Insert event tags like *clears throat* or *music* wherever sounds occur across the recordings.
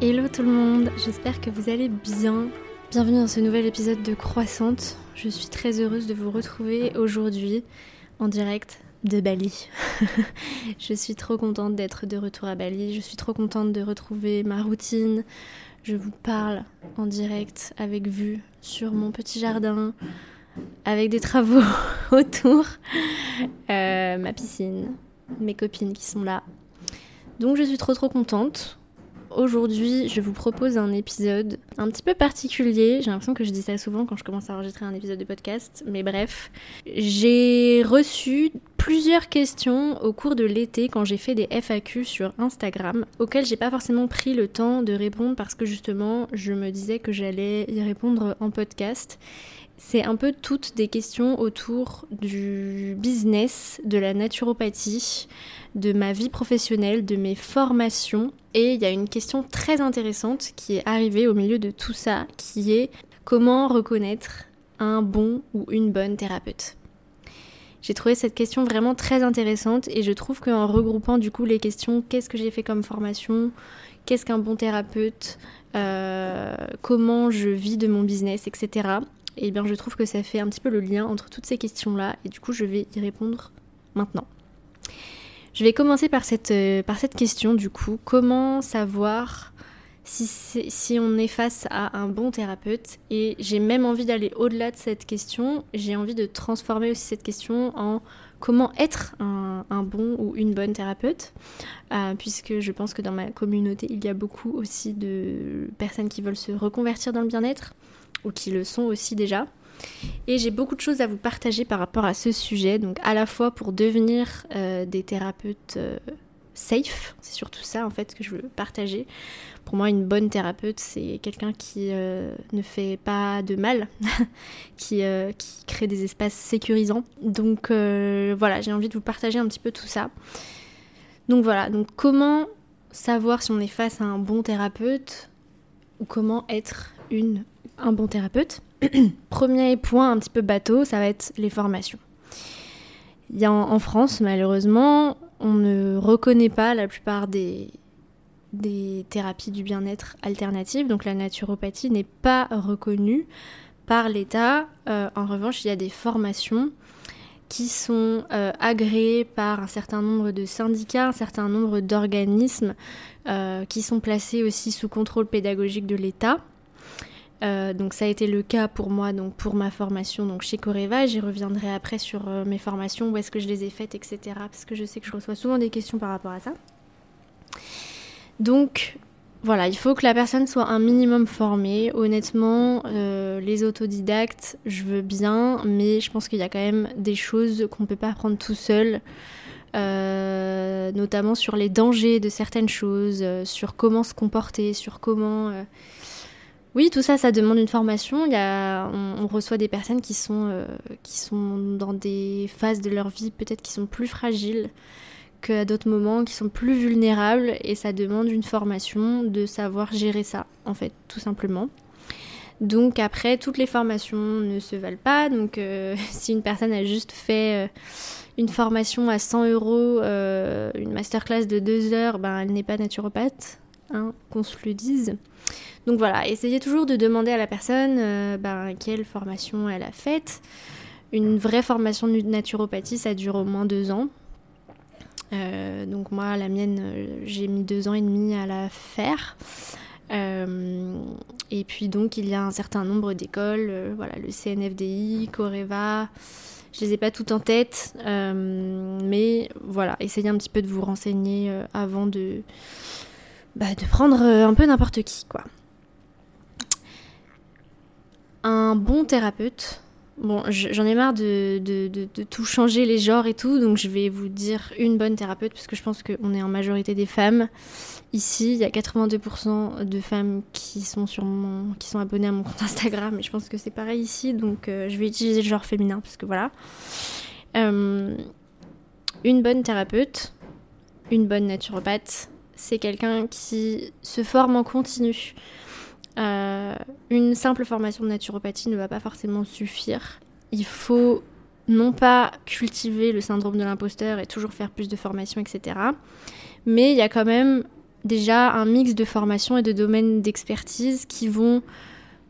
Hello tout le monde, j'espère que vous allez bien. Bienvenue dans ce nouvel épisode de Croissante. Je suis très heureuse de vous retrouver aujourd'hui en direct de Bali. *laughs* je suis trop contente d'être de retour à Bali, je suis trop contente de retrouver ma routine. Je vous parle en direct avec vue sur mon petit jardin, avec des travaux *laughs* autour, euh, ma piscine, mes copines qui sont là. Donc je suis trop trop contente. Aujourd'hui, je vous propose un épisode un petit peu particulier. J'ai l'impression que je dis ça souvent quand je commence à enregistrer un épisode de podcast, mais bref. J'ai reçu plusieurs questions au cours de l'été quand j'ai fait des FAQ sur Instagram, auxquelles j'ai pas forcément pris le temps de répondre parce que justement, je me disais que j'allais y répondre en podcast. C'est un peu toutes des questions autour du business, de la naturopathie, de ma vie professionnelle, de mes formations. Et il y a une question très intéressante qui est arrivée au milieu de tout ça, qui est comment reconnaître un bon ou une bonne thérapeute. J'ai trouvé cette question vraiment très intéressante et je trouve qu'en regroupant du coup les questions, qu'est-ce que j'ai fait comme formation, qu'est-ce qu'un bon thérapeute, euh, comment je vis de mon business, etc. Et eh bien je trouve que ça fait un petit peu le lien entre toutes ces questions-là et du coup je vais y répondre maintenant. Je vais commencer par cette, euh, question du coup. Comment savoir si, si on est face à un bon thérapeute? Et j'ai même envie d'aller au-delà de cette question. J'ai envie de transformer aussi cette question en comment être un, bon ou une bonne thérapeute, euh, puisque je pense que dans ma communauté, il y a beaucoup aussi de personnes qui veulent se reconvertir dans le bien-être, ou qui le sont aussi déjà. Et j'ai beaucoup de choses à vous partager par rapport à ce sujet, donc à la fois pour devenir euh, des thérapeutes euh, safe, c'est surtout ça en fait que je veux partager. Pour moi, une bonne thérapeute, c'est quelqu'un qui euh, ne fait pas de mal, *laughs* qui, qui, crée des espaces sécurisants. Donc voilà, j'ai envie de vous partager un petit peu tout ça. Donc voilà, donc comment savoir si on est face à un bon thérapeute ou comment être une un bon thérapeute. *clears throat* Premier point un petit peu bateau, ça va être les formations. En, France, malheureusement, on ne reconnaît pas la plupart des, des thérapies du bien-être alternatives, donc la naturopathie n'est pas reconnue par l'État. Euh, en revanche, il y a des formations qui sont euh, agréées par un certain nombre de syndicats, un certain nombre d'organismes euh, qui sont placés aussi sous contrôle pédagogique de l'État. Euh, donc ça a été le cas pour moi, donc pour ma formation donc chez Coreva. J'y reviendrai après sur euh, mes formations, où est-ce que je les ai faites, etc. Parce que je sais que je reçois souvent des questions par rapport à ça. Donc voilà, il faut que la personne soit un minimum formée. Honnêtement, euh, les autodidactes, je veux bien, mais je pense qu'il y a quand même des choses qu'on ne peut pas apprendre tout seul. notamment sur les dangers de certaines choses, sur comment se comporter, sur comment oui, tout ça, ça demande une formation. On, reçoit des personnes qui sont, euh, qui sont dans des phases de leur vie peut-être qui sont plus fragiles qu'à d'autres moments, qui sont plus vulnérables, et ça demande une formation de savoir gérer ça, en fait, tout simplement. Donc après, toutes les formations ne se valent pas. Donc euh, *laughs* si une personne a juste fait euh, une formation à 100 euros, une masterclass de 2 heures, ben, elle n'est pas naturopathe, hein, qu'on se le dise. Donc voilà, essayez toujours de demander à la personne euh, ben, quelle formation elle a faite. Une vraie formation de naturopathie, ça dure au moins deux ans. Euh, donc moi, la mienne, euh, j'ai mis deux ans et demi à la faire. et puis donc il y a un certain nombre d'écoles, voilà, le CNFDI, Coreva, je les ai pas toutes en tête, mais voilà, essayez un petit peu de vous renseigner avant de, bah, de prendre un peu n'importe qui, quoi un bon thérapeute. Bon, j'en ai marre de, de, tout changer les genres et tout, donc je vais vous dire une bonne thérapeute, parce que je pense qu'on est en majorité des femmes. Ici, il y a 82% de femmes qui sont, sur mon, qui sont abonnées à mon compte Instagram, et je pense que c'est pareil ici, donc euh, je vais utiliser le genre féminin, parce que voilà. Euh, une bonne thérapeute, une bonne naturopathe, c'est quelqu'un qui se forme en continu. Euh, une simple formation de naturopathie ne va pas forcément suffire. Il faut non pas cultiver le syndrome de l'imposteur et toujours faire plus de formation, etc. Mais il y a quand même déjà un mix de formations et de domaines d'expertise qui vont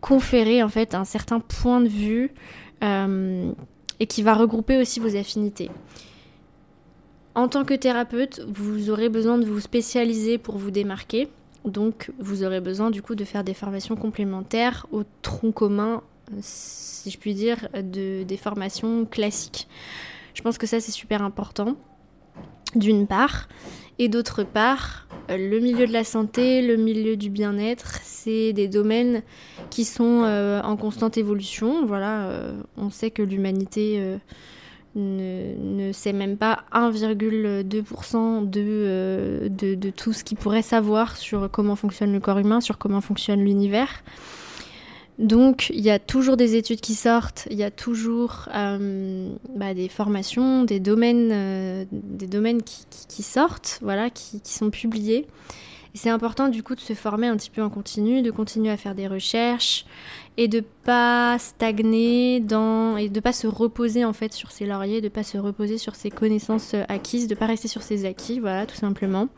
conférer en fait un certain point de vue euh, et qui va regrouper aussi vos affinités. En tant que thérapeute, vous aurez besoin de vous spécialiser pour vous démarquer. Donc vous aurez besoin du coup de faire des formations complémentaires au tronc commun, si je puis dire, de, des formations classiques. Je pense que ça c'est super important, d'une part. Et d'autre part, le milieu de la santé, le milieu du bien-être, c'est des domaines qui sont euh, en constante évolution. Voilà, euh, on sait que l'humanité euh, ne, sait même pas 1,2% de, de, de, tout ce qu'il pourrait savoir sur comment fonctionne le corps humain, sur comment fonctionne l'univers. Donc il y a toujours des études qui sortent, il y a toujours euh, bah, des formations, des domaines, euh, des domaines qui, sortent, voilà, qui, sont publiés. C'est important du coup de se former un petit peu en continu, de continuer à faire des recherches et de pas stagner dans et de pas se reposer en fait sur ses lauriers, de pas se reposer sur ses connaissances acquises, de pas rester sur ses acquis, voilà, tout simplement.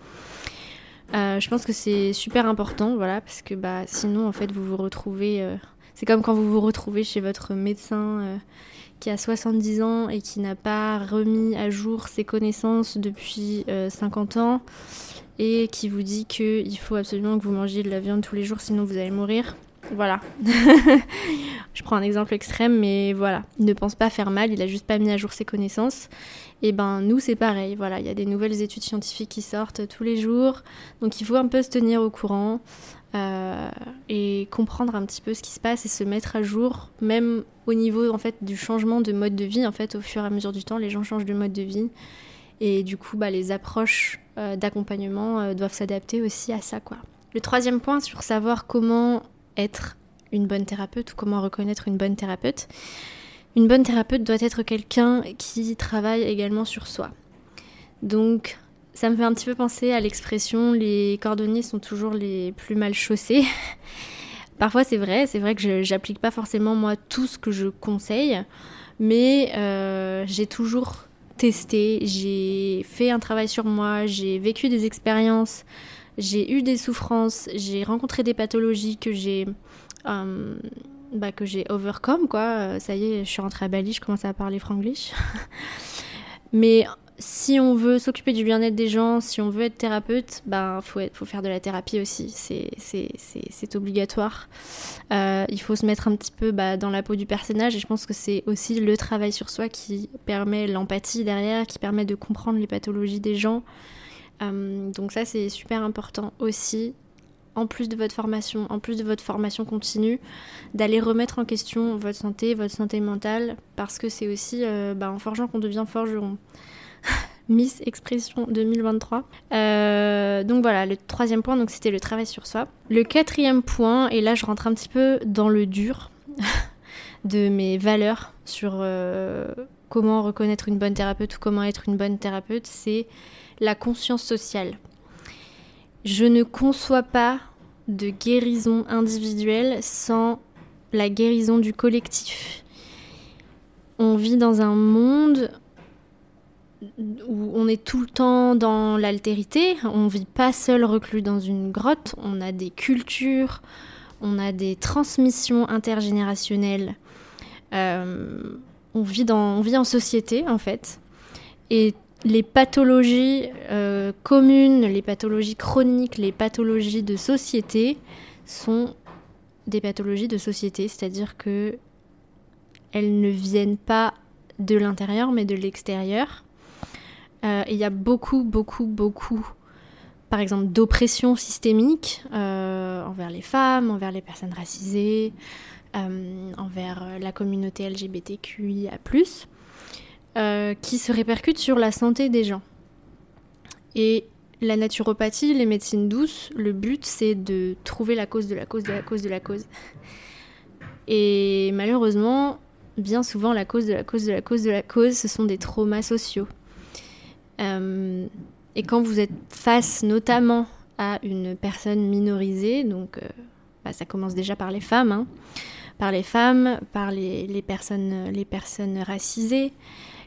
Euh, je pense que c'est super important, voilà, parce que bah, sinon, en fait, vous vous retrouvez. Euh, c'est comme quand vous vous retrouvez chez votre médecin euh, qui a 70 ans et qui n'a pas remis à jour ses connaissances depuis 50 ans et qui vous dit qu'il faut absolument que vous mangiez de la viande tous les jours, sinon vous allez mourir. Voilà. *laughs* je prends un exemple extrême, mais voilà. Il ne pense pas faire mal, il a juste pas mis à jour ses connaissances. Et ben nous c'est pareil, voilà, il y a des nouvelles études scientifiques qui sortent tous les jours, donc il faut un peu se tenir au courant euh, et comprendre un petit peu ce qui se passe et se mettre à jour, même au niveau en fait du changement de mode de vie. En fait, au fur et à mesure du temps, les gens changent de mode de vie et du coup, bah, les approches euh, d'accompagnement euh, doivent s'adapter aussi à ça, quoi. Le troisième point sur savoir comment être une bonne thérapeute ou comment reconnaître une bonne thérapeute. Une bonne thérapeute doit être quelqu'un qui travaille également sur soi. Donc, ça me fait un petit peu penser à l'expression les cordonniers sont toujours les plus mal chaussés. *laughs* Parfois, c'est vrai, c'est vrai que j'applique pas forcément moi tout ce que je conseille, mais euh, j'ai toujours testé, j'ai fait un travail sur moi, j'ai vécu des expériences j'ai eu des souffrances, j'ai rencontré des pathologies que j'ai euh, bah, que j'ai overcome quoi. Euh, ça y est, je suis rentrée à Bali, je commence à parler franglish. *laughs* Mais si on veut s'occuper du bien-être des gens, si on veut être thérapeute, ben faut, faire de la thérapie aussi, c'est obligatoire. Euh, il faut se mettre un petit peu bah, dans la peau du personnage et je pense que c'est aussi le travail sur soi qui permet l'empathie derrière, qui permet de comprendre les pathologies des gens, euh, donc ça c'est super important aussi, en plus de votre formation, en plus de votre formation continue, d'aller remettre en question votre santé, votre santé mentale, parce que c'est aussi euh, bah, en forgeant qu'on devient forgeron. *laughs* Miss Expression 2023. Euh, donc voilà, le troisième point, c'était le travail sur soi. Le quatrième point, et là je rentre un petit peu dans le dur *laughs* de mes valeurs sur comment reconnaître une bonne thérapeute ou comment être une bonne thérapeute, c'est la conscience sociale. Je ne conçois pas de guérison individuelle sans la guérison du collectif. On vit dans un monde où on est tout le temps dans l'altérité, on vit pas seul reclus dans une grotte, on a des cultures, on a des transmissions intergénérationnelles, euh, on, vit en société en fait, et les pathologies euh, communes, les pathologies chroniques, les pathologies de société sont des pathologies de société, c'est-à-dire que elles ne viennent pas de l'intérieur mais de l'extérieur. Euh, il y a beaucoup, beaucoup, beaucoup, par exemple, d'oppression systémique euh, envers les femmes, envers les personnes racisées, envers la communauté LGBTQIA. Euh, qui se répercute sur la santé des gens. Et la naturopathie, les médecines douces, le but c'est de trouver la cause de la cause de la cause de la cause. Et malheureusement, bien souvent, la cause de la cause de la cause de la cause, ce sont des traumas sociaux. Euh, et quand vous êtes face notamment à une personne minorisée, donc euh, bah, ça commence déjà par les femmes, hein, par les femmes, par les, personnes, racisées,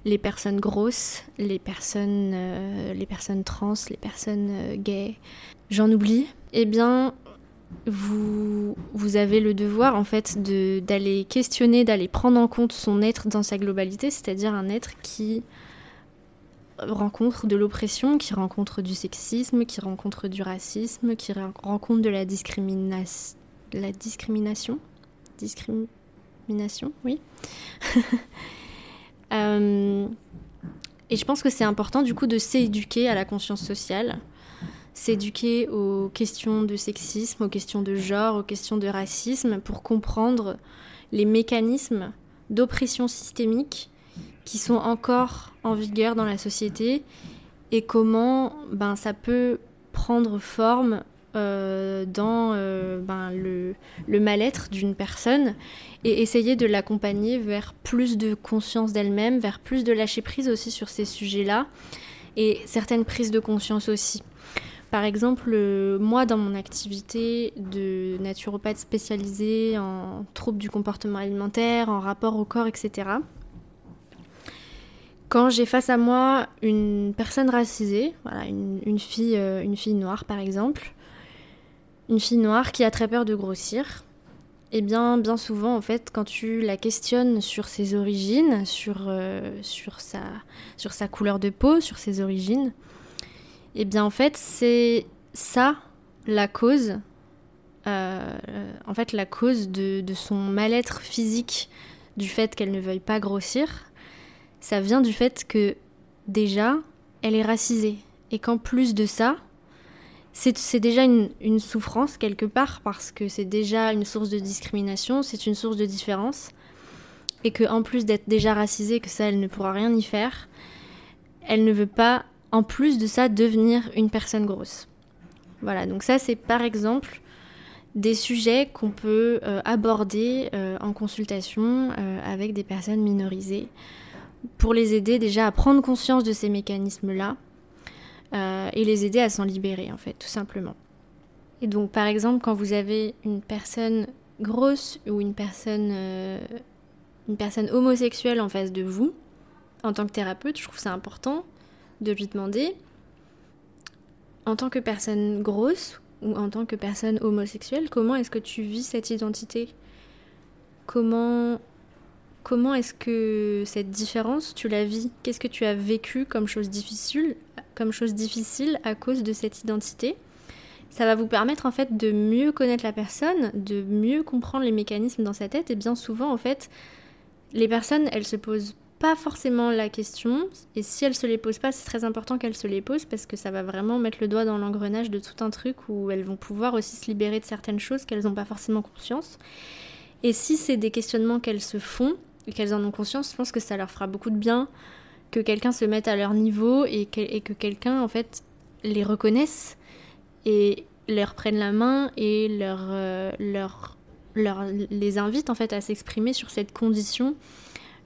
les personnes grosses, les personnes, euh, trans, les personnes euh, gays. j'en oublie, eh bien, vous, vous avez le devoir en fait d'aller questionner, d'aller prendre en compte son être dans sa globalité, c'est-à-dire un être qui rencontre de l'oppression, qui rencontre du sexisme, qui rencontre du racisme, qui rencontre de la discrimination. Discrimination, oui. *laughs* Euh, et je pense que c'est important du coup de s'éduquer à la conscience sociale, s'éduquer aux questions de sexisme, aux questions de genre, aux questions de racisme, pour comprendre les mécanismes d'oppression systémique qui sont encore en vigueur dans la société et comment ben, ça peut prendre forme euh, dans euh, ben, le, mal-être d'une personne et essayer de l'accompagner vers plus de conscience d'elle-même, vers plus de lâcher prise aussi sur ces sujets-là et certaines prises de conscience aussi. Par exemple, euh, moi, dans mon activité de naturopathe spécialisée en troubles du comportement alimentaire, en rapport au corps, etc., quand j'ai face à moi une personne racisée, voilà, une, fille, une fille noire par exemple, une fille noire qui a très peur de grossir, eh bien, bien souvent, en fait, quand tu la questionnes sur ses origines, sur, euh, sa, couleur de peau, sur ses origines, eh bien, en fait, c'est ça la cause, euh, en fait, la cause de, de son mal-être physique, du fait qu'elle ne veuille pas grossir ça vient du fait que déjà, elle est racisée. Et qu'en plus de ça, c'est déjà une, souffrance quelque part parce que c'est déjà une source de discrimination, c'est une source de différence. Et qu'en plus d'être déjà racisée, que ça, elle ne pourra rien y faire, elle ne veut pas, en plus de ça, devenir une personne grosse. Voilà, donc ça, c'est par exemple des sujets qu'on peut euh, aborder euh, en consultation euh, avec des personnes minorisées pour les aider déjà à prendre conscience de ces mécanismes-là euh, et les aider à s'en libérer, en fait, tout simplement. Et donc, par exemple, quand vous avez une personne grosse ou une personne, euh, une personne homosexuelle en face de vous, en tant que thérapeute, je trouve ça important de lui demander, en tant que personne grosse ou en tant que personne homosexuelle, comment est-ce que tu vis cette identité? Comment Comment est-ce que cette différence, tu la vis? Qu'est-ce que tu as vécu comme chose difficile, comme chose difficile à cause de cette identité Ça va vous permettre en fait de mieux connaître la personne, de mieux comprendre les mécanismes dans sa tête. Et bien souvent, en fait, les personnes, elles se posent pas forcément la question. Et si elles se les posent pas, c'est très important qu'elles se les posent parce que ça va vraiment mettre le doigt dans l'engrenage de tout un truc où elles vont pouvoir aussi se libérer de certaines choses qu'elles n'ont pas forcément conscience. Et si c'est des questionnements qu'elles se font, et qu'elles en ont conscience, je pense que ça leur fera beaucoup de bien que quelqu'un se mette à leur niveau et que, quelqu'un en fait les reconnaisse et leur prenne la main et leur, euh, leur, leur, les invite en fait à s'exprimer sur cette condition.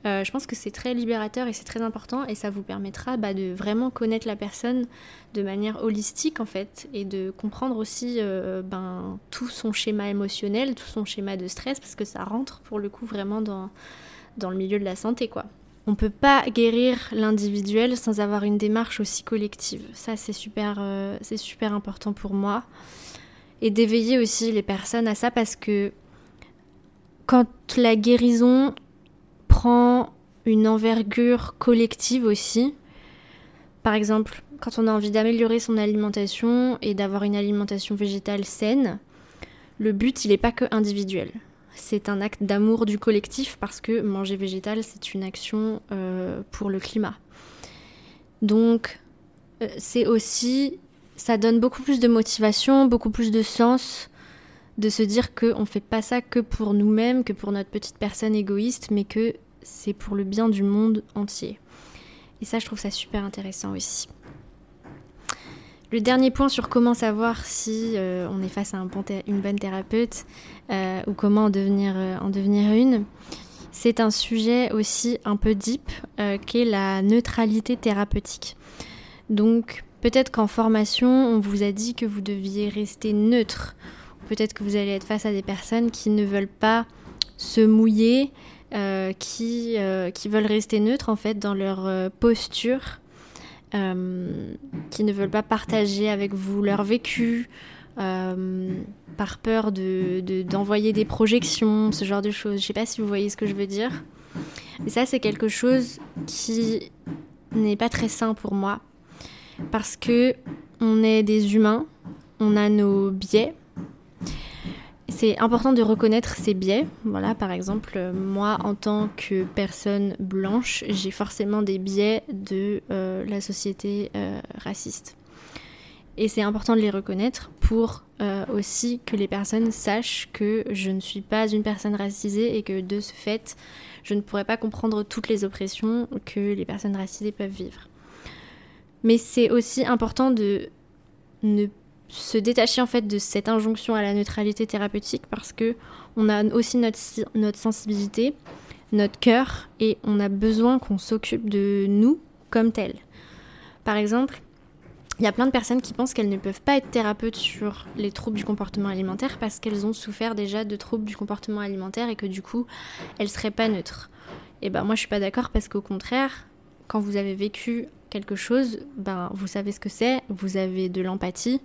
Euh, je pense que c'est très libérateur et c'est très important et ça vous permettra bah, de vraiment connaître la personne de manière holistique en fait et de comprendre aussi euh, ben, tout son schéma émotionnel, tout son schéma de stress parce que ça rentre pour le coup vraiment dans, dans le milieu de la santé, quoi. On peut pas guérir l'individuel sans avoir une démarche aussi collective. Ça, c'est super, euh, c'est super important pour moi. Et d'éveiller aussi les personnes à ça parce que quand la guérison prend une envergure collective aussi, par exemple, quand on a envie d'améliorer son alimentation et d'avoir une alimentation végétale saine, le but, il n'est pas que individuel c'est un acte d'amour du collectif parce que manger végétal, c'est une action euh, pour le climat. Donc, euh, c'est aussi, ça donne beaucoup plus de motivation, beaucoup plus de sens de se dire qu'on ne fait pas ça que pour nous-mêmes, que pour notre petite personne égoïste, mais que c'est pour le bien du monde entier. Et ça, je trouve ça super intéressant aussi. Le dernier point sur comment savoir si euh, on est face à une bonne thérapeute euh, ou comment en devenir, euh, en devenir une, c'est un sujet aussi un peu deep qui est la neutralité thérapeutique. Donc peut-être qu'en formation, on vous a dit que vous deviez rester neutre. Peut-être que vous allez être face à des personnes qui ne veulent pas se mouiller, qui, qui veulent rester neutres en fait dans leur posture qui ne veulent pas partager avec vous leur vécu, par peur d'envoyer de, des projections, ce genre de choses. Je sais pas si vous voyez ce que je veux dire. Et ça, c'est quelque chose qui n'est pas très sain pour moi. Parce que on est des humains, on a nos biais. C'est important de reconnaître ces biais. Voilà, par exemple, moi, en tant que personne blanche, j'ai forcément des biais de euh, la société euh, raciste. Et c'est important de les reconnaître pour euh, aussi que les personnes sachent que je ne suis pas une personne racisée et que de ce fait, je ne pourrais pas comprendre toutes les oppressions que les personnes racisées peuvent vivre. Mais c'est aussi important de ne se détacher en fait de cette injonction à la neutralité thérapeutique parce que on a aussi notre, notre sensibilité, notre cœur et on a besoin qu'on s'occupe de nous comme tel. Par exemple, il y a plein de personnes qui pensent qu'elles ne peuvent pas être thérapeutes sur les troubles du comportement alimentaire parce qu'elles ont souffert déjà de troubles du comportement alimentaire et que du coup, elles seraient pas neutres. Et ben moi je suis pas d'accord parce qu'au contraire, quand vous avez vécu quelque chose, ben vous savez ce que c'est, vous avez de l'empathie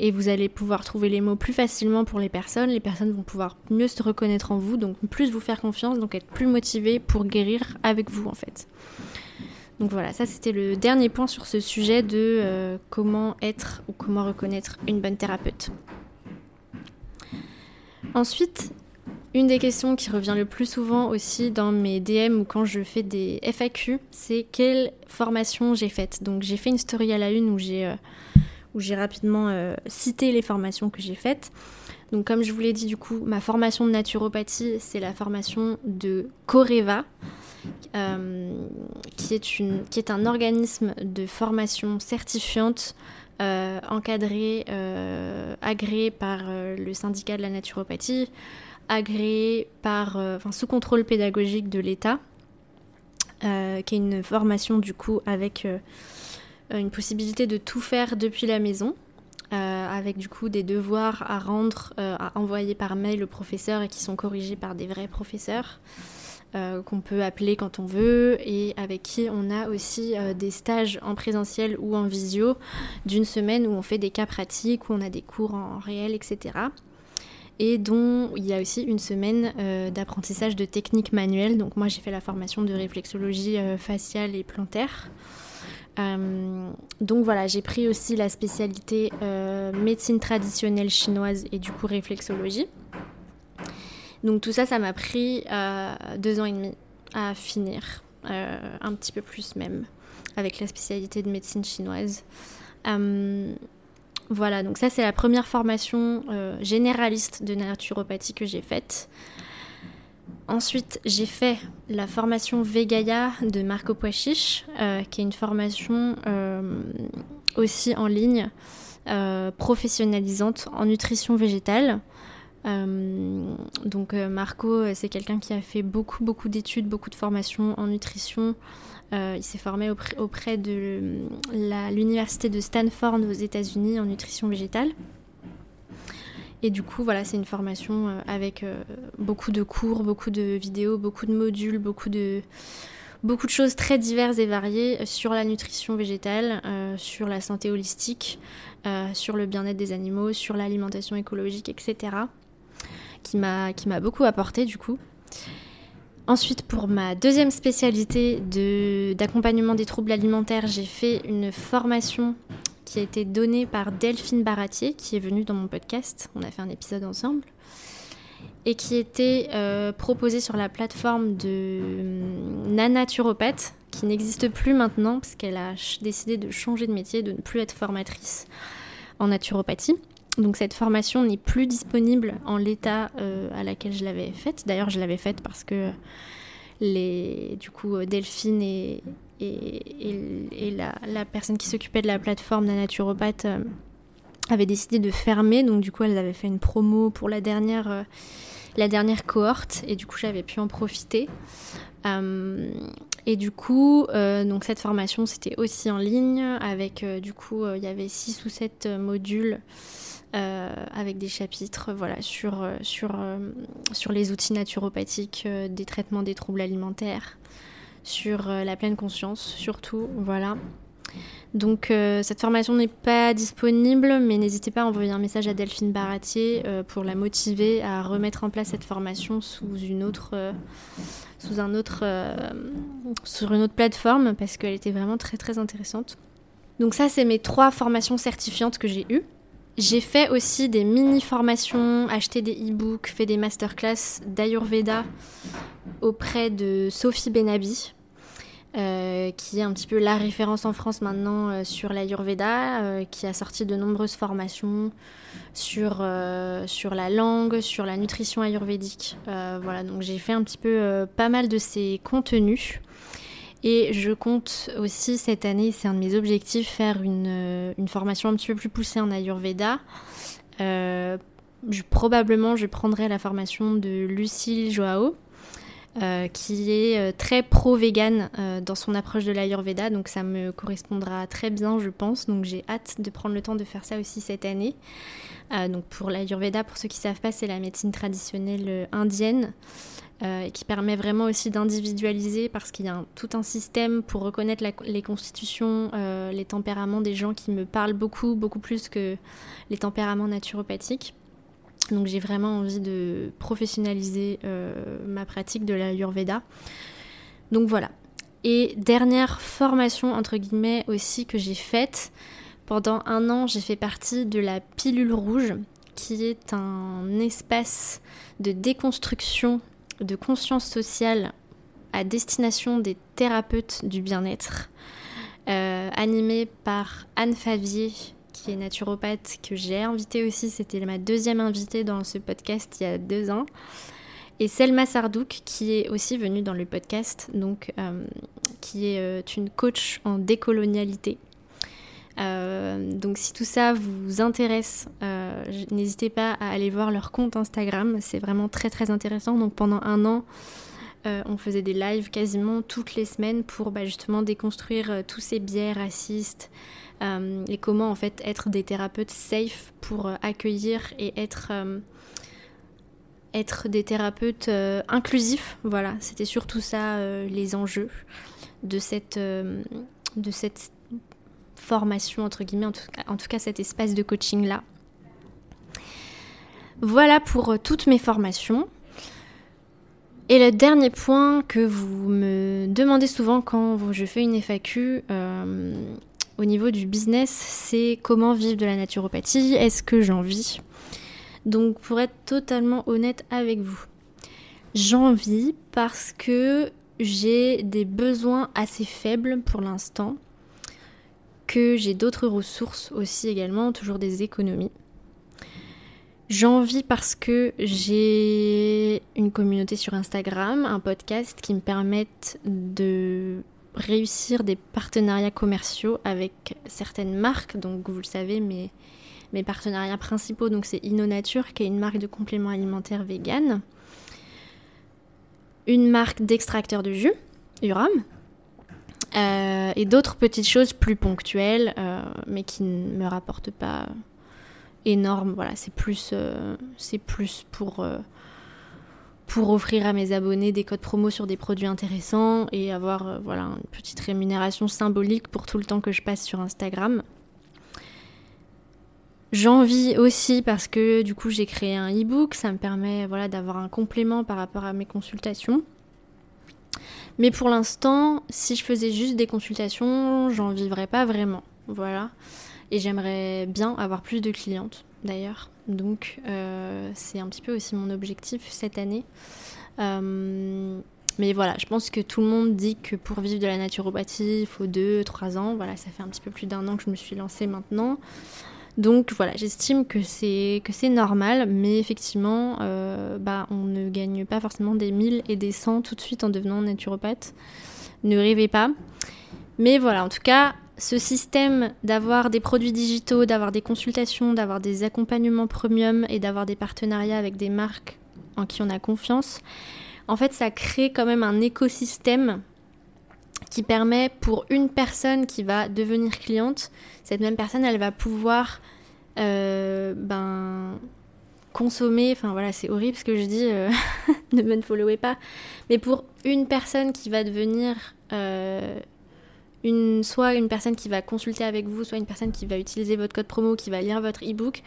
et vous allez pouvoir trouver les mots plus facilement pour les personnes. Les personnes vont pouvoir mieux se reconnaître en vous, donc plus vous faire confiance, donc être plus motivées pour guérir avec vous en fait. Donc voilà, ça c'était le dernier point sur ce sujet de euh, comment être ou comment reconnaître une bonne thérapeute. Ensuite, une des questions qui revient le plus souvent aussi dans mes DM ou quand je fais des FAQ, c'est quelle formation j'ai faite. Donc j'ai fait une story à la une où j'ai euh, rapidement euh, cité les formations que j'ai faites. Donc comme je vous l'ai dit du coup, ma formation de naturopathie, c'est la formation de Coreva. Euh, qui, est une, qui est un organisme de formation certifiante encadré, euh, agréé par le syndicat de la naturopathie, agréé par, enfin, sous contrôle pédagogique de l'État, qui est une formation du coup avec une possibilité de tout faire depuis la maison. avec du coup des devoirs à rendre, à envoyer par mail au professeur et qui sont corrigés par des vrais professeurs. Euh, qu'on peut appeler quand on veut et avec qui on a aussi euh, des stages en présentiel ou en visio d'une semaine où on fait des cas pratiques, où on a des cours en réel, etc. Et dont il y a aussi une semaine euh, d'apprentissage de techniques manuelles. Donc moi j'ai fait la formation de réflexologie faciale et plantaire. donc voilà, j'ai pris aussi la spécialité médecine traditionnelle chinoise et du coup réflexologie. Donc tout ça, ça m'a pris euh, deux ans et demi à finir, euh, un petit peu plus même, avec la spécialité de médecine chinoise. Euh, voilà, donc ça c'est la première formation généraliste de naturopathie que j'ai faite. Ensuite, j'ai fait la formation Vegaya de Marco Poichiche, qui est une formation aussi en ligne, professionnalisante en nutrition végétale. Euh, donc euh, Marco, euh, c'est quelqu'un qui a fait beaucoup, beaucoup d'études, beaucoup de formations en nutrition. il s'est formé auprès, de l'université de Stanford aux États-Unis en nutrition végétale. Et du coup, voilà, c'est une formation avec beaucoup de cours, beaucoup de vidéos, beaucoup de modules, beaucoup de, beaucoup de choses très diverses et variées sur la nutrition végétale, sur la santé holistique, sur le bien-être des animaux, sur l'alimentation écologique, etc qui m'a beaucoup apporté du coup. Ensuite, pour ma deuxième spécialité d'accompagnement des troubles alimentaires, j'ai fait une formation qui a été donnée par Delphine Baratier, qui est venue dans mon podcast. On a fait un épisode ensemble. Et qui était euh, proposée sur la plateforme de hum, Nanaturopathe, qui n'existe plus maintenant, parce qu'elle a décidé de changer de métier, de ne plus être formatrice en naturopathie. Donc cette formation n'est plus disponible en l'état euh, à laquelle je l'avais faite. D'ailleurs, je l'avais faite parce que les, du coup, euh, Delphine et, la, personne qui s'occupait de la plateforme la naturopathe euh, avaient décidé de fermer. Donc du coup, elles avaient fait une promo pour la dernière, la dernière cohorte et du coup, j'avais pu en profiter. et du coup, donc cette formation, c'était aussi en ligne avec, du coup, il y avait 6 ou 7 modules euh, avec des chapitres voilà, sur, euh, sur, euh, sur les outils naturopathiques des traitements des troubles alimentaires, sur la pleine conscience surtout, voilà. Donc euh, cette formation n'est pas disponible, mais n'hésitez pas à envoyer un message à Delphine Baratier euh, pour la motiver à remettre en place cette formation sous une autre, euh, sous un autre, sur une autre plateforme parce qu'elle était vraiment très très intéressante. Donc ça, c'est mes trois formations certifiantes que j'ai eues. J'ai fait aussi des mini-formations, acheté des e-books, fait des masterclass d'Ayurveda auprès de Sophie Benabi, euh, qui est un petit peu la référence en France maintenant euh, sur l'Ayurveda, euh, qui a sorti de nombreuses formations sur, sur la langue, sur la nutrition ayurvédique. voilà, donc j'ai fait un petit peu pas mal de ces contenus. Et je compte aussi cette année, c'est un de mes objectifs, faire une, une, formation un petit peu plus poussée en Ayurveda. Je, probablement, je prendrai la formation de Lucille Joao, euh, qui est euh, très pro-vegan euh, dans son approche de l'Ayurveda, donc ça me correspondra très bien, je pense. Donc j'ai hâte de prendre le temps de faire ça aussi cette année. donc pour l'Ayurveda, pour ceux qui ne savent pas, c'est la médecine traditionnelle indienne. Et qui permet vraiment aussi d'individualiser parce qu'il y a tout un système pour reconnaître les constitutions, les tempéraments des gens qui me parlent beaucoup, beaucoup plus que les tempéraments naturopathiques. Donc j'ai vraiment envie de professionnaliser euh, ma pratique de la Yurveda. Donc voilà. Et dernière formation entre guillemets aussi que j'ai faite. Pendant un an, j'ai fait partie de la Pilule Rouge, qui est un espace de déconstruction de conscience sociale à destination des thérapeutes du bien-être, euh, animé par Anne Favier, qui est naturopathe, que j'ai invité aussi. C'était ma deuxième invitée dans ce podcast il y a deux ans. Et Selma Sardouk, qui est aussi venue dans le podcast, donc euh, qui est euh, une coach en décolonialité. Euh, donc si tout ça vous intéresse, n'hésitez pas à aller voir leur compte Instagram, c'est vraiment très très intéressant. Donc pendant un an, on faisait des lives quasiment toutes les semaines pour bah, justement déconstruire tous ces biais racistes, euh, et comment en fait être des thérapeutes safe pour euh, accueillir et être, euh, être des thérapeutes inclusifs. Voilà, c'était surtout ça les enjeux de cette, de cette formation, entre guillemets, en tout, cas, en tout cas cet espace de coaching-là. Voilà pour toutes mes formations. Et le dernier point que vous me demandez souvent quand je fais une FAQ, au niveau du business, c'est comment vivre de la naturopathie, est-ce que j'en vis? Donc pour être totalement honnête avec vous, j'en vis parce que j'ai des besoins assez faibles pour l'instant, que j'ai d'autres ressources aussi également, toujours des économies. J'en vis parce que j'ai une communauté sur Instagram, un podcast qui me permettent de réussir des partenariats commerciaux avec certaines marques. Donc vous le savez, mes, partenariats principaux, donc c'est InnoNature, qui est une marque de compléments alimentaires vegan. Une marque d'extracteur de jus, Uram. Euh, et d'autres petites choses plus ponctuelles, euh, mais qui ne me rapportent pas énorme. Voilà, c'est plus, euh, c'est plus pour pour offrir à mes abonnés des codes promo sur des produits intéressants et avoir voilà, une petite rémunération symbolique pour tout le temps que je passe sur Instagram. J'en vis aussi parce que du coup j'ai créé un e-book, ça me permet voilà, d'avoir un complément par rapport à mes consultations. Mais pour l'instant, si je faisais juste des consultations, j'en vivrais pas vraiment. Voilà. Et j'aimerais bien avoir plus de clientes d'ailleurs. Donc euh, c'est un petit peu aussi mon objectif cette année. Euh, mais voilà, je pense que tout le monde dit que pour vivre de la naturopathie, il faut 2-3 ans. Voilà, ça fait un petit peu plus d'un an que je me suis lancée maintenant. Donc voilà, j'estime que c'est que c'est normal, mais effectivement, euh, bah, on ne gagne pas forcément des 1000 et des 100 tout de suite en devenant naturopathe. Ne rêvez pas. Mais voilà, en tout cas, ce système d'avoir des produits digitaux, d'avoir des consultations, d'avoir des accompagnements premium et d'avoir des partenariats avec des marques en qui on a confiance, en fait, ça crée quand même un écosystème qui permet pour une personne qui va devenir cliente, cette même personne, elle va pouvoir euh, ben, consommer, enfin voilà, c'est horrible ce que je dis, euh, *laughs* ne me followez pas, mais pour une personne qui va devenir euh, une, soit une personne qui va consulter avec vous, soit une personne qui va utiliser votre code promo, qui va lire votre e-book,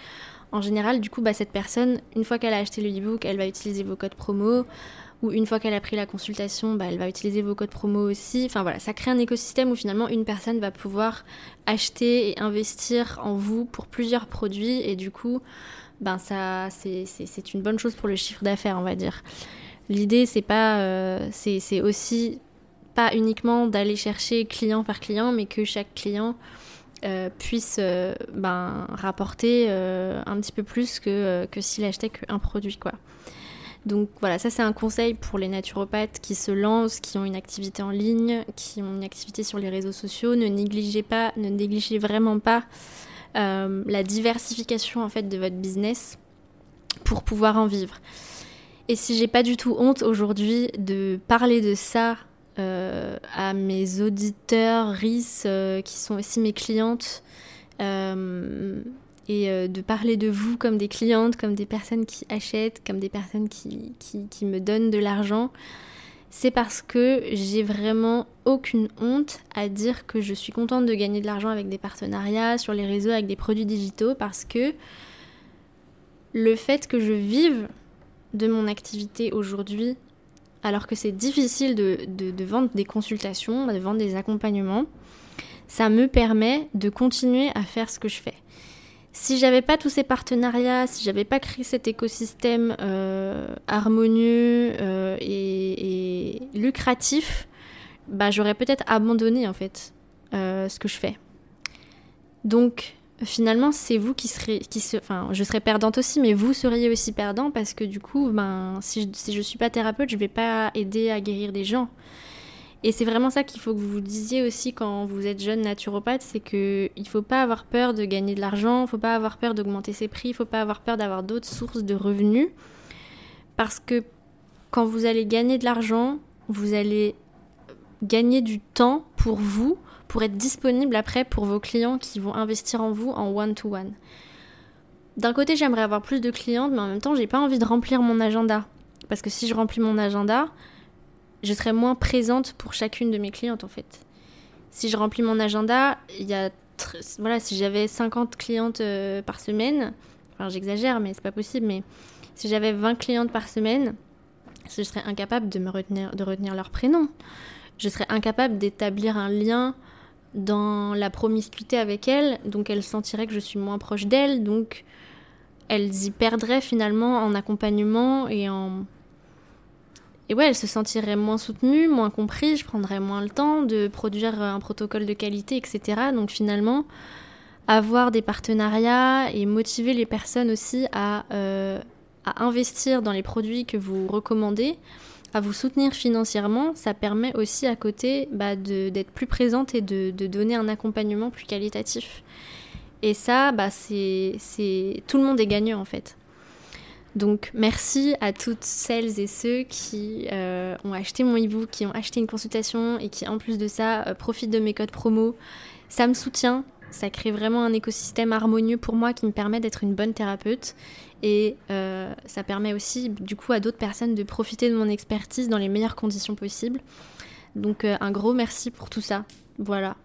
en général, du coup, bah, cette personne, une fois qu'elle a acheté le e-book, elle va utiliser vos codes promo. Ou une fois qu'elle a pris la consultation, bah, elle va utiliser vos codes promo aussi. Enfin voilà, ça crée un écosystème où finalement une personne va pouvoir acheter et investir en vous pour plusieurs produits. Et du coup, ben ça, c'est une bonne chose pour le chiffre d'affaires, on va dire. L'idée, c'est pas, euh, c'est aussi pas uniquement d'aller chercher client par client, mais que chaque client euh, puisse euh, ben, rapporter euh, un petit peu plus que, que s'il achetait qu'un produit. Quoi. Donc voilà, ça c'est un conseil pour les naturopathes qui se lancent, qui ont une activité en ligne, qui ont une activité sur les réseaux sociaux. Ne négligez pas, ne négligez vraiment pas la diversification en fait de votre business pour pouvoir en vivre. Et si j'ai pas du tout honte aujourd'hui de parler de ça euh, à mes auditeurs RIS euh, qui sont aussi mes clientes euh, et de parler de vous comme des clientes, comme des personnes qui achètent, comme des personnes qui, qui, me donnent de l'argent, c'est parce que j'ai vraiment aucune honte à dire que je suis contente de gagner de l'argent avec des partenariats sur les réseaux, avec des produits digitaux, parce que le fait que je vive de mon activité aujourd'hui alors que c'est difficile de, vendre des consultations, de vendre des accompagnements, ça me permet de continuer à faire ce que je fais. Si j'avais pas tous ces partenariats, si j'avais pas créé cet écosystème euh, harmonieux euh, et, lucratif, bah j'aurais peut-être abandonné en fait euh, ce que je fais. Donc finalement, c'est vous qui serez, qui se, enfin, je serais perdante aussi, mais vous seriez aussi perdant parce que du coup, ben, si je, si je suis pas thérapeute, je vais pas aider à guérir des gens. Et c'est vraiment ça qu'il faut que vous vous disiez aussi quand vous êtes jeune naturopathe, c'est que il faut pas avoir peur de gagner de l'argent, il faut pas avoir peur d'augmenter ses prix, il faut pas avoir peur d'avoir d'autres sources de revenus, parce que quand vous allez gagner de l'argent, vous allez gagner du temps pour vous, pour être disponible après pour vos clients qui vont investir en vous en one-to-one. D'un côté, j'aimerais avoir plus de clientes, mais en même temps, j'ai pas envie de remplir mon agenda. Parce que si je remplis mon agenda, je serai moins présente pour chacune de mes clientes en fait. Si je remplis mon agenda, il y a voilà, si j'avais 50 clientes euh, par semaine, enfin j'exagère mais c'est pas possible mais si j'avais 20 clientes par semaine, je serais incapable de me retenir de retenir leur prénom. Je serais incapable d'établir un lien dans la promiscuité avec elle, donc elle sentirait que je suis moins proche d'elle, donc elles y perdraient finalement en accompagnement et en... Et ouais, elles se sentiraient moins soutenues, moins comprises, je prendrais moins le temps de produire un protocole de qualité, etc. Donc finalement, avoir des partenariats et motiver les personnes aussi à, euh, à investir dans les produits que vous recommandez, à vous soutenir financièrement, ça permet aussi à côté bah, d'être plus présente et de, donner un accompagnement plus qualitatif. Et ça, bah, c'est tout le monde est gagnant en fait. Donc merci à toutes celles et ceux qui euh, ont acheté mon e-book, qui ont acheté une consultation et qui en plus de ça euh, profitent de mes codes promo. Ça me soutient, ça crée vraiment un écosystème harmonieux pour moi qui me permet d'être une bonne thérapeute et euh, ça permet aussi du coup à d'autres personnes de profiter de mon expertise dans les meilleures conditions possibles. Donc un gros merci pour tout ça. Voilà.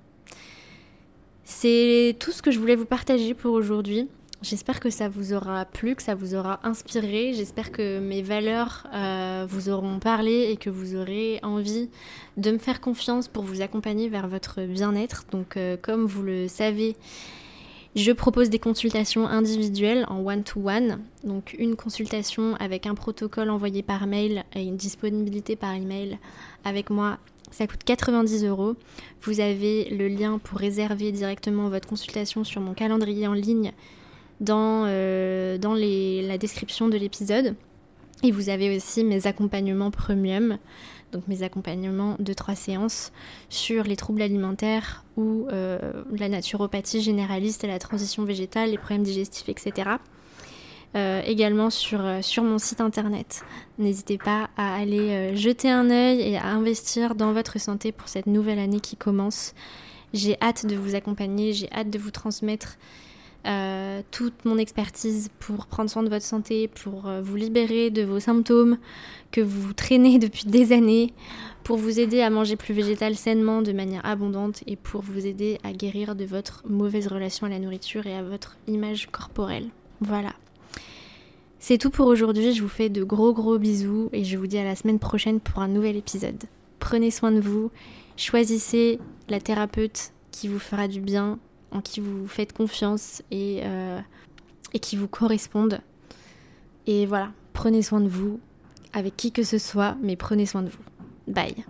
C'est tout ce que je voulais vous partager pour aujourd'hui. J'espère que ça vous aura plu, que ça vous aura inspiré. J'espère que mes valeurs euh, vous auront parlé et que vous aurez envie de me faire confiance pour vous accompagner vers votre bien-être. Donc, euh, comme vous le savez, je propose des consultations individuelles en one-to-one. Donc, une consultation avec un protocole envoyé par mail et une disponibilité par email avec moi ça coûte 90 euros. Vous avez le lien pour réserver directement votre consultation sur mon calendrier en ligne dans, euh, la description de l'épisode. Et vous avez aussi mes accompagnements premium, donc mes accompagnements de trois séances sur les troubles alimentaires ou euh, la naturopathie généraliste et la transition végétale, les problèmes digestifs, etc. Euh, également sur, sur mon site internet. N'hésitez pas à aller jeter un œil et à investir dans votre santé pour cette nouvelle année qui commence. J'ai hâte de vous accompagner, j'ai hâte de vous transmettre euh, toute mon expertise pour prendre soin de votre santé, pour euh, vous libérer de vos symptômes que vous traînez *laughs* depuis des années, pour vous aider à manger plus végétal sainement de manière abondante et pour vous aider à guérir de votre mauvaise relation à la nourriture et à votre image corporelle. Voilà. C'est tout pour aujourd'hui, je vous fais de gros gros bisous et je vous dis à la semaine prochaine pour un nouvel épisode. Prenez soin de vous, choisissez la thérapeute qui vous fera du bien, en qui vous faites confiance et, euh, et qui vous correspondent. Et voilà, prenez soin de vous, avec qui que ce soit, mais prenez soin de vous. Bye